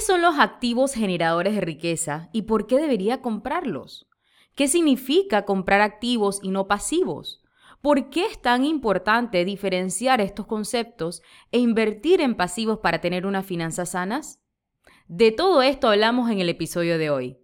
¿Qué son los activos generadores de riqueza y por qué debería comprarlos? ¿Qué significa comprar activos y no pasivos? ¿Por qué es tan importante diferenciar estos conceptos e invertir en pasivos para tener unas finanzas sanas? De todo esto hablamos en el episodio de hoy.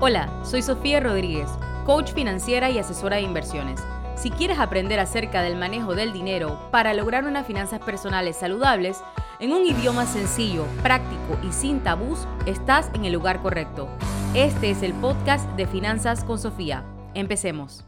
Hola, soy Sofía Rodríguez, coach financiera y asesora de inversiones. Si quieres aprender acerca del manejo del dinero para lograr unas finanzas personales saludables, en un idioma sencillo, práctico y sin tabús, estás en el lugar correcto. Este es el podcast de Finanzas con Sofía. Empecemos.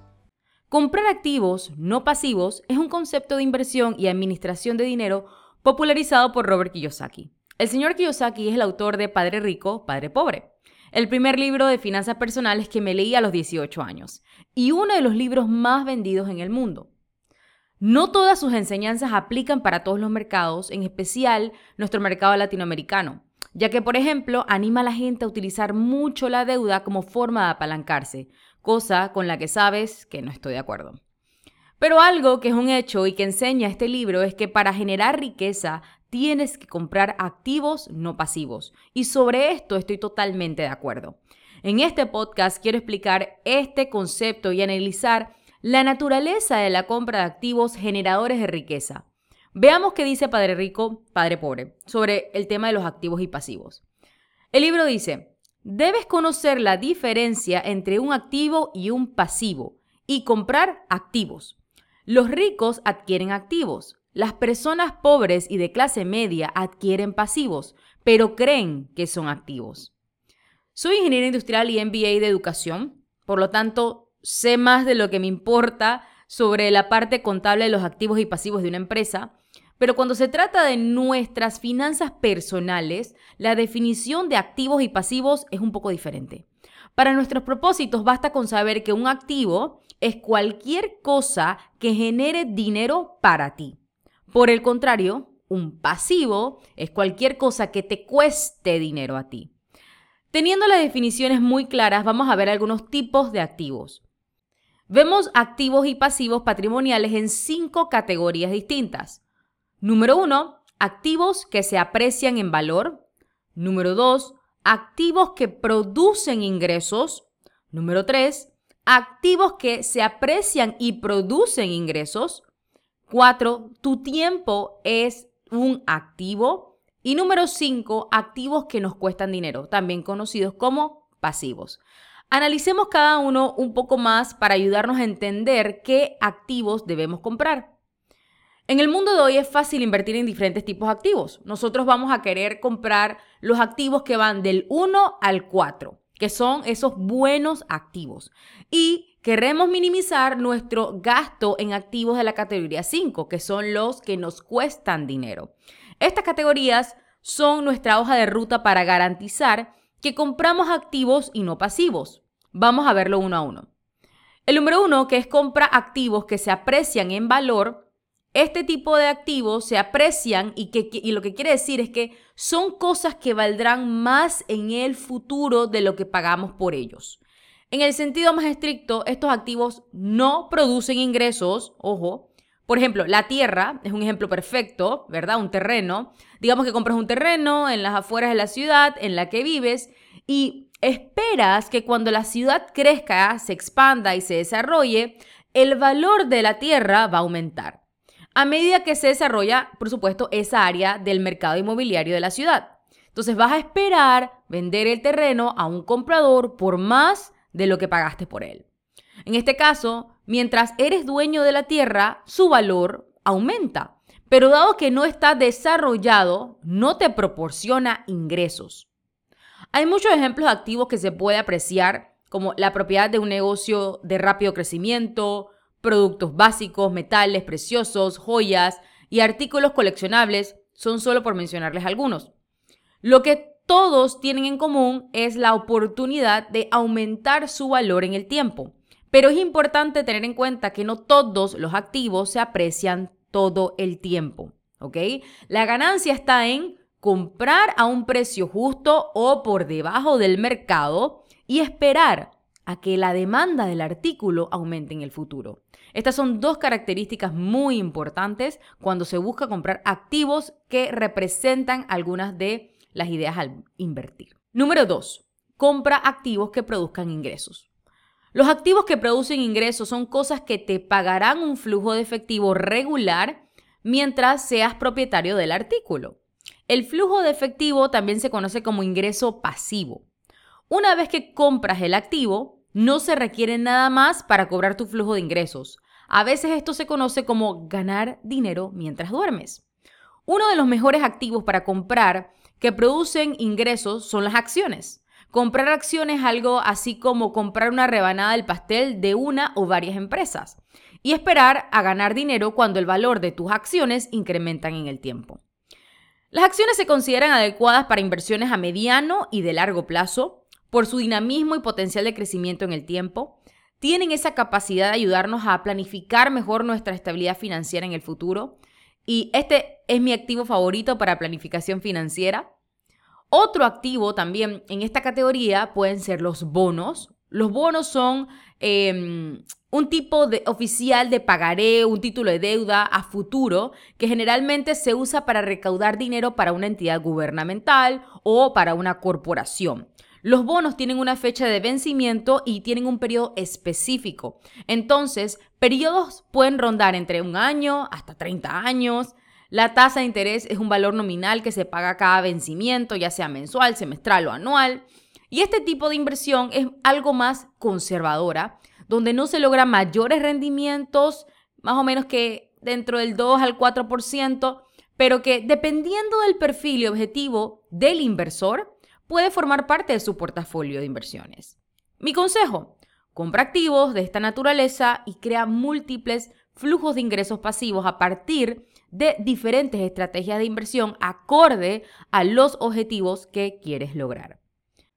Comprar activos no pasivos es un concepto de inversión y administración de dinero popularizado por Robert Kiyosaki. El señor Kiyosaki es el autor de Padre Rico, Padre Pobre el primer libro de finanzas personales que me leí a los 18 años y uno de los libros más vendidos en el mundo. No todas sus enseñanzas aplican para todos los mercados, en especial nuestro mercado latinoamericano, ya que, por ejemplo, anima a la gente a utilizar mucho la deuda como forma de apalancarse, cosa con la que sabes que no estoy de acuerdo. Pero algo que es un hecho y que enseña este libro es que para generar riqueza tienes que comprar activos no pasivos. Y sobre esto estoy totalmente de acuerdo. En este podcast quiero explicar este concepto y analizar la naturaleza de la compra de activos generadores de riqueza. Veamos qué dice Padre Rico, Padre Pobre sobre el tema de los activos y pasivos. El libro dice, debes conocer la diferencia entre un activo y un pasivo y comprar activos. Los ricos adquieren activos, las personas pobres y de clase media adquieren pasivos, pero creen que son activos. Soy ingeniero industrial y MBA de educación, por lo tanto, sé más de lo que me importa sobre la parte contable de los activos y pasivos de una empresa, pero cuando se trata de nuestras finanzas personales, la definición de activos y pasivos es un poco diferente. Para nuestros propósitos basta con saber que un activo es cualquier cosa que genere dinero para ti. Por el contrario, un pasivo es cualquier cosa que te cueste dinero a ti. Teniendo las definiciones muy claras, vamos a ver algunos tipos de activos. Vemos activos y pasivos patrimoniales en cinco categorías distintas. Número uno, activos que se aprecian en valor. Número dos, activos que producen ingresos. Número tres, activos que se aprecian y producen ingresos. Cuatro, tu tiempo es un activo. Y número cinco, activos que nos cuestan dinero, también conocidos como pasivos. Analicemos cada uno un poco más para ayudarnos a entender qué activos debemos comprar. En el mundo de hoy es fácil invertir en diferentes tipos de activos. Nosotros vamos a querer comprar los activos que van del 1 al 4, que son esos buenos activos. Y Queremos minimizar nuestro gasto en activos de la categoría 5, que son los que nos cuestan dinero. Estas categorías son nuestra hoja de ruta para garantizar que compramos activos y no pasivos. Vamos a verlo uno a uno. El número uno, que es compra activos que se aprecian en valor. Este tipo de activos se aprecian y, lo que quiere decir es que son cosas que valdrán más en el futuro de lo que pagamos por ellos. En el sentido más estricto, estos activos no producen ingresos, ojo. Por ejemplo, la tierra es un ejemplo perfecto, ¿verdad? Un terreno. Digamos que compras un terreno en las afueras de la ciudad en la que vives y esperas que cuando la ciudad crezca, se expanda y se desarrolle, el valor de la tierra va a aumentar. A medida que se desarrolla, por supuesto, esa área del mercado inmobiliario de la ciudad. Entonces vas a esperar vender el terreno a un comprador por más de lo que pagaste por él. En este caso, mientras eres dueño de la tierra, su valor aumenta. Pero dado que no está desarrollado, no te proporciona ingresos. Hay muchos ejemplos activos que se puede apreciar, como la propiedad de un negocio de rápido crecimiento, productos básicos, metales preciosos, joyas y artículos coleccionables, son solo por mencionarles algunos. Lo que todos tienen en común es la oportunidad de aumentar su valor en el tiempo. Pero es importante tener en cuenta que no todos los activos se aprecian todo el tiempo. ¿Ok? La ganancia está en comprar a un precio justo o por debajo del mercado y esperar a que la demanda del artículo aumente en el futuro. Estas son dos características muy importantes cuando se busca comprar activos que representan algunas de las ideas al invertir. Número 2. Compra activos que produzcan ingresos. Los activos que producen ingresos son cosas que te pagarán un flujo de efectivo regular mientras seas propietario del artículo. El flujo de efectivo también se conoce como ingreso pasivo. Una vez que compras el activo, no se requiere nada más para cobrar tu flujo de ingresos. A veces esto se conoce como ganar dinero mientras duermes. Uno de los mejores activos para comprar que producen ingresos son las acciones. Comprar acciones es algo así como comprar una rebanada del pastel de una o varias empresas y esperar a ganar dinero cuando el valor de tus acciones incrementan en el tiempo. Las acciones se consideran adecuadas para inversiones a mediano y de largo plazo por su dinamismo y potencial de crecimiento en el tiempo. Tienen esa capacidad de ayudarnos a planificar mejor nuestra estabilidad financiera en el futuro. Y este es mi activo favorito para planificación financiera. Otro activo también en esta categoría pueden ser los bonos. Los bonos son em, un tipo de oficial de pagaré, un título de deuda a futuro que generalmente se usa para recaudar dinero para una entidad gubernamental o para una corporación. Los bonos tienen una fecha de vencimiento y tienen un periodo específico. Entonces, periodos pueden rondar entre un año hasta 30 años. La tasa de interés es un valor nominal que se paga cada vencimiento, ya sea mensual, semestral o anual. Y este tipo de inversión es algo más conservadora, donde no se logran mayores rendimientos, más o menos que dentro del 2 al 4%, pero que dependiendo del perfil y objetivo del inversor, puede formar parte de su portafolio de inversiones. Mi consejo, compra activos de esta naturaleza y crea múltiples flujos de ingresos pasivos a partir de diferentes estrategias de inversión acorde a los objetivos que quieres lograr.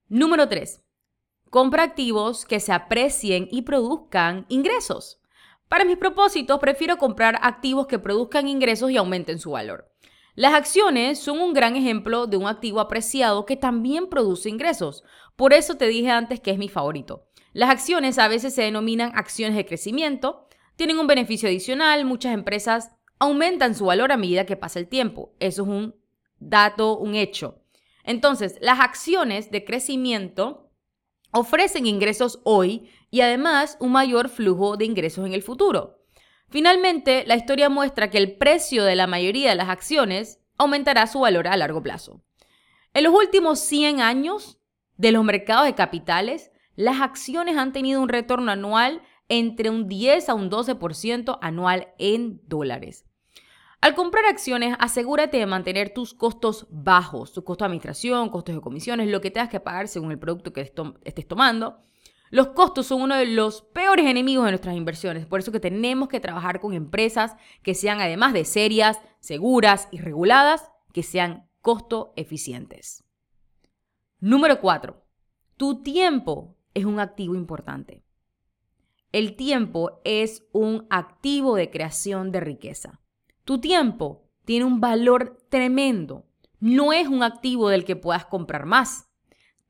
Número 3. Compra activos que se aprecien y produzcan ingresos. Para mis propósitos, prefiero comprar activos que produzcan ingresos y aumenten su valor. Las acciones son un gran ejemplo de un activo apreciado que también produce ingresos. Por eso te dije antes que es mi favorito. Las acciones a veces se denominan acciones de crecimiento, tienen un beneficio adicional, muchas empresas aumentan su valor a medida que pasa el tiempo. Eso es un dato, un hecho. Entonces, las acciones de crecimiento ofrecen ingresos hoy y además un mayor flujo de ingresos en el futuro. Finalmente, la historia muestra que el precio de la mayoría de las acciones aumentará su valor a largo plazo. En los últimos 100 años de los mercados de capitales, las acciones han tenido un retorno anual entre un 10 a un 12% anual en dólares. Al comprar acciones, asegúrate de mantener tus costos bajos, tus costos de administración, costos de comisiones, lo que tengas que pagar según el producto que estés tomando. Los costos son uno de los peores enemigos de nuestras inversiones, por eso que tenemos que trabajar con empresas que sean además de serias, seguras y reguladas, que sean costo eficientes. Número 4. Tu tiempo es un activo importante. El tiempo es un activo de creación de riqueza. Tu tiempo tiene un valor tremendo. No es un activo del que puedas comprar más.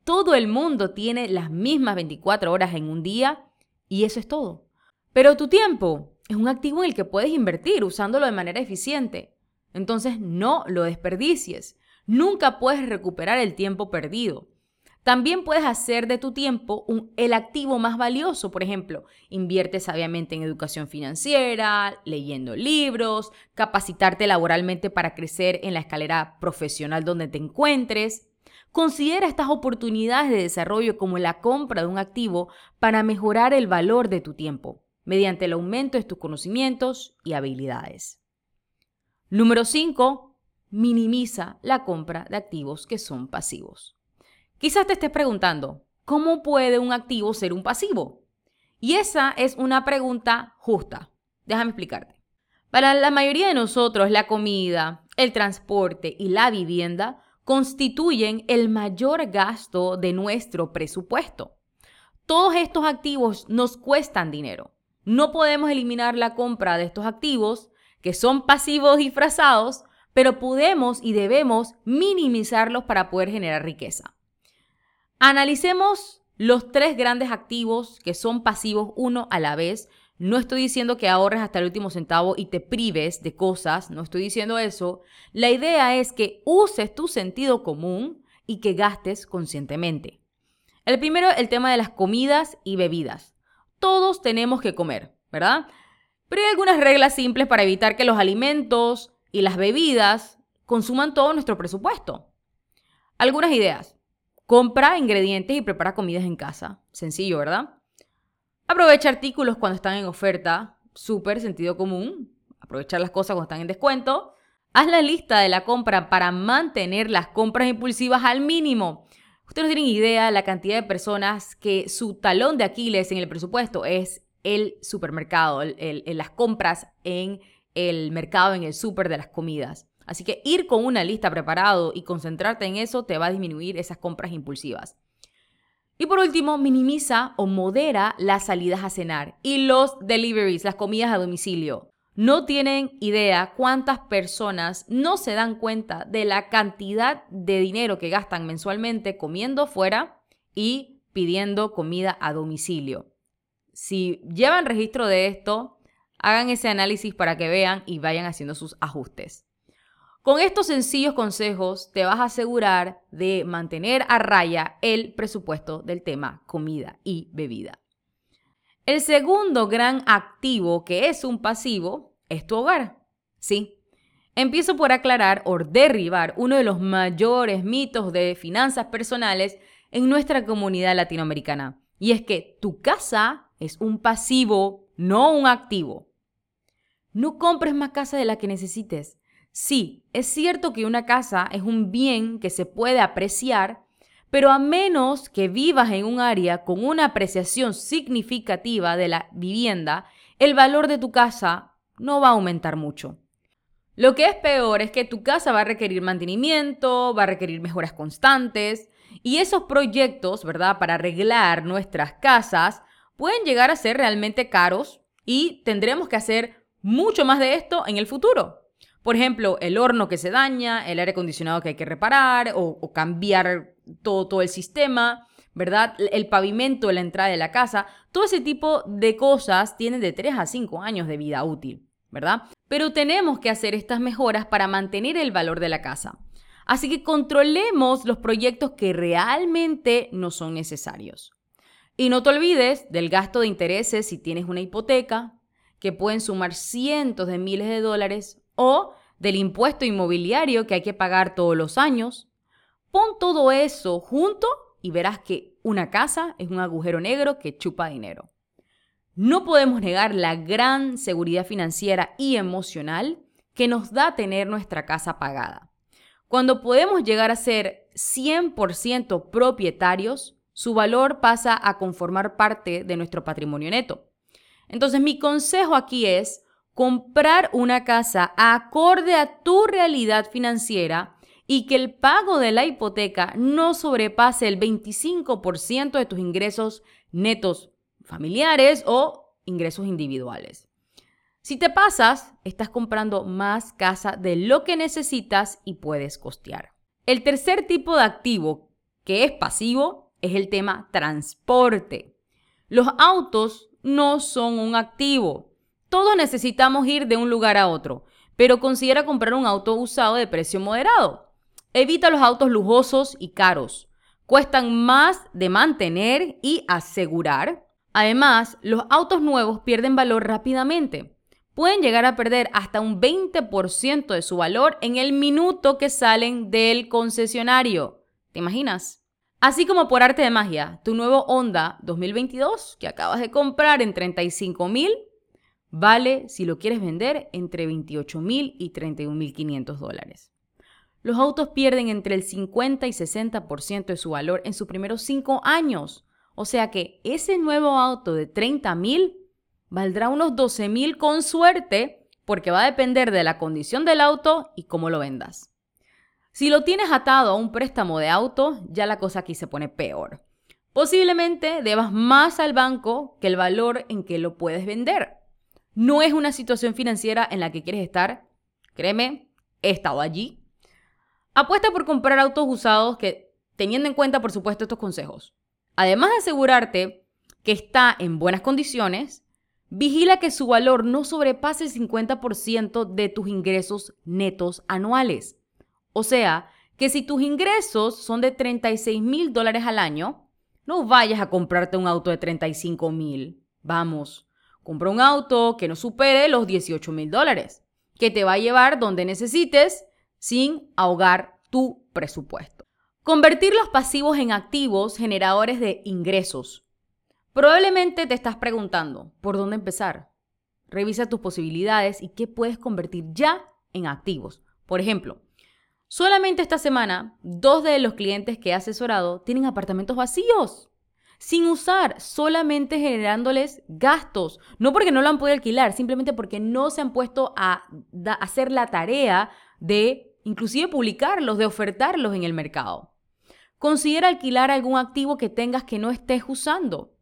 Todo el mundo tiene las mismas 24 horas en un día y eso es todo. Pero tu tiempo es un activo en el que puedes invertir usándolo de manera eficiente. Entonces no lo desperdicies. Nunca puedes recuperar el tiempo perdido. También puedes hacer de tu tiempo el activo más valioso. Por ejemplo, invierte sabiamente en educación financiera, leyendo libros, capacitarte laboralmente para crecer en la escalera profesional donde te encuentres. Considera estas oportunidades de desarrollo como la compra de un activo para mejorar el valor de tu tiempo, mediante el aumento de tus conocimientos y habilidades. Número 5. Minimiza la compra de activos que son pasivos. Quizás te estés preguntando, ¿cómo puede un activo ser un pasivo? Y esa es una pregunta justa. Déjame explicarte. Para la mayoría de nosotros, la comida, el transporte y la vivienda constituyen el mayor gasto de nuestro presupuesto. Todos estos activos nos cuestan dinero. No podemos eliminar la compra de estos activos, que son pasivos disfrazados, pero podemos y debemos minimizarlos para poder generar riqueza. Analicemos los tres grandes activos que son pasivos uno a la vez. No estoy diciendo que ahorres hasta el último centavo y te prives de cosas, no estoy diciendo eso. La idea es que uses tu sentido común y que gastes conscientemente. El primero, el tema de las comidas y bebidas. Todos tenemos que comer, ¿verdad? Pero hay algunas reglas simples para evitar que los alimentos y las bebidas consuman todo nuestro presupuesto. Algunas ideas. Compra ingredientes y prepara comidas en casa. Sencillo, ¿verdad? Aprovecha artículos cuando están en oferta. Súper sentido común. Aprovechar las cosas cuando están en descuento. Haz la lista de la compra para mantener las compras impulsivas al mínimo. Ustedes no tienen idea la cantidad de personas que su talón de Aquiles en el presupuesto es el supermercado, las compras en el mercado, en el súper de las comidas. Así que ir con una lista preparado y concentrarte en eso te va a disminuir esas compras impulsivas. Y por último, minimiza o modera las salidas a cenar y los deliveries, las comidas a domicilio. No tienen idea cuántas personas no se dan cuenta de la cantidad de dinero que gastan mensualmente comiendo fuera y pidiendo comida a domicilio. Si llevan registro de esto, hagan ese análisis para que vean y vayan haciendo sus ajustes. Con estos sencillos consejos te vas a asegurar de mantener a raya el presupuesto del tema comida y bebida. El segundo gran activo que es un pasivo es tu hogar. Sí. Empiezo por aclarar o derribar uno de los mayores mitos de finanzas personales en nuestra comunidad latinoamericana. Y es que tu casa es un pasivo, no un activo. No compres más casa de la que necesites. Sí, es cierto que una casa es un bien que se puede apreciar, pero a menos que vivas en un área con una apreciación significativa de la vivienda, el valor de tu casa no va a aumentar mucho. Lo que es peor es que tu casa va a requerir mantenimiento, va a requerir mejoras constantes y esos proyectos, ¿verdad? Para arreglar nuestras casas pueden llegar a ser realmente caros y tendremos que hacer mucho más de esto en el futuro. Por ejemplo, el horno que se daña, el aire acondicionado que hay que reparar o, cambiar todo, todo el sistema, ¿verdad? El pavimento la entrada de la casa, todo ese tipo de cosas tienen de 3 a 5 años de vida útil, ¿verdad? Pero tenemos que hacer estas mejoras para mantener el valor de la casa. Así que controlemos los proyectos que realmente no son necesarios. Y no te olvides del gasto de intereses si tienes una hipoteca, que pueden sumar cientos de miles de dólares o del impuesto inmobiliario que hay que pagar todos los años. Pon todo eso junto y verás que una casa es un agujero negro que chupa dinero. No podemos negar la gran seguridad financiera y emocional que nos da tener nuestra casa pagada. Cuando podemos llegar a ser 100% propietarios, su valor pasa a conformar parte de nuestro patrimonio neto. Entonces mi consejo aquí es, comprar una casa acorde a tu realidad financiera y que el pago de la hipoteca no sobrepase el 25% de tus ingresos netos familiares o ingresos individuales. Si te pasas, estás comprando más casa de lo que necesitas y puedes costear. El tercer tipo de activo que es pasivo es el tema transporte. Los autos no son un activo, todos necesitamos ir de un lugar a otro, pero considera comprar un auto usado de precio moderado. Evita los autos lujosos y caros. Cuestan más de mantener y asegurar. Además, los autos nuevos pierden valor rápidamente. Pueden llegar a perder hasta un 20% de su valor en el minuto que salen del concesionario. ¿Te imaginas? Así como por arte de magia, tu nuevo Honda 2022 que acabas de comprar en 35 mil Vale, si lo quieres vender, entre 28 mil y 31 mil 500 dólares. Los autos pierden entre el 50 y 60% de su valor en sus primeros 5 años. O sea que ese nuevo auto de 30 mil valdrá unos 12 mil con suerte porque va a depender de la condición del auto y cómo lo vendas. Si lo tienes atado a un préstamo de auto, ya la cosa aquí se pone peor. Posiblemente debas más al banco que el valor en que lo puedes vender. No es una situación financiera en la que quieres estar. Créeme, he estado allí. Apuesta por comprar autos usados que, teniendo en cuenta, por supuesto, estos consejos. Además de asegurarte que está en buenas condiciones, vigila que su valor no sobrepase el 50% de tus ingresos netos anuales. O sea, que si tus ingresos son de 36 mil dólares al año, no vayas a comprarte un auto de 35 mil. Vamos, compra un auto que no supere los 18 mil dólares, que te va a llevar donde necesites sin ahogar tu presupuesto. Convertir los pasivos en activos generadores de ingresos. Probablemente te estás preguntando, ¿por dónde empezar? Revisa tus posibilidades y qué puedes convertir ya en activos. Por ejemplo, Solamente esta semana, dos de los clientes que he asesorado tienen apartamentos vacíos, sin usar, solamente generándoles gastos. No porque no lo han podido alquilar, simplemente porque no se han puesto a hacer la tarea de inclusive publicarlos, de ofertarlos en el mercado. Considera alquilar algún activo que tengas que no estés usando.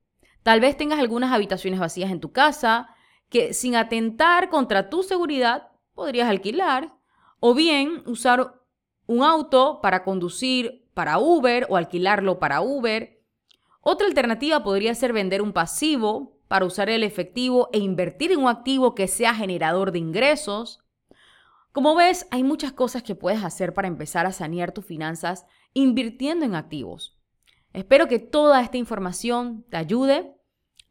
Tal vez tengas algunas habitaciones vacías en tu casa que sin atentar contra tu seguridad podrías alquilar. O bien usar un auto para conducir para Uber o alquilarlo para Uber. Otra alternativa podría ser vender un pasivo para usar el efectivo e invertir en un activo que sea generador de ingresos. Como ves, hay muchas cosas que puedes hacer para empezar a sanear tus finanzas invirtiendo en activos. Espero que toda esta información te ayude.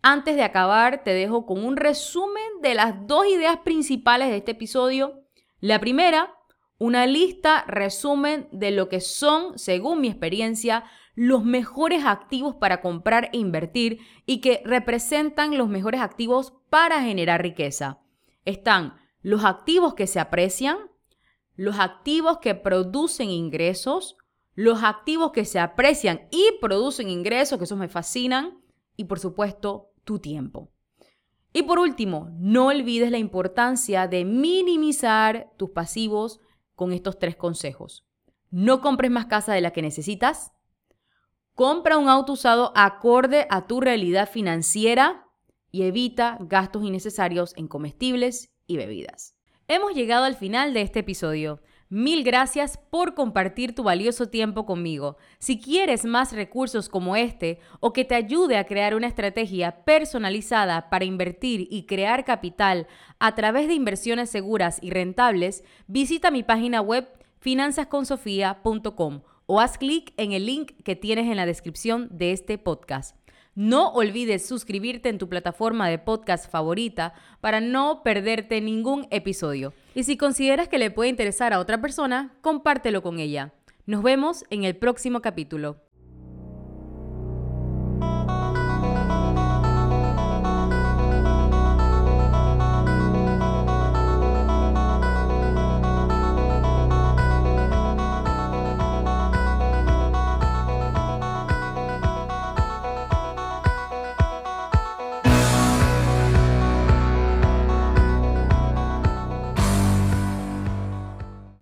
Antes de acabar, te dejo con un resumen de las dos ideas principales de este episodio. La primera una lista resumen de lo que son, según mi experiencia, los mejores activos para comprar e invertir y que representan los mejores activos para generar riqueza. Están los activos que se aprecian, los activos que producen ingresos, los activos que se aprecian y producen ingresos, que esos me fascinan, y por supuesto, tu tiempo. Y por último, no olvides la importancia de minimizar tus pasivos con estos tres consejos. No compres más casa de la que necesitas. Compra un auto usado acorde a tu realidad financiera y evita gastos innecesarios en comestibles y bebidas. Hemos llegado al final de este episodio. Mil gracias por compartir tu valioso tiempo conmigo. Si quieres más recursos como este o que te ayude a crear una estrategia personalizada para invertir y crear capital a través de inversiones seguras y rentables, visita mi página web finanzasconsofia.com o haz clic en el link que tienes en la descripción de este podcast. No olvides suscribirte en tu plataforma de podcast favorita para no perderte ningún episodio. Y si consideras que le puede interesar a otra persona, compártelo con ella. Nos vemos en el próximo capítulo.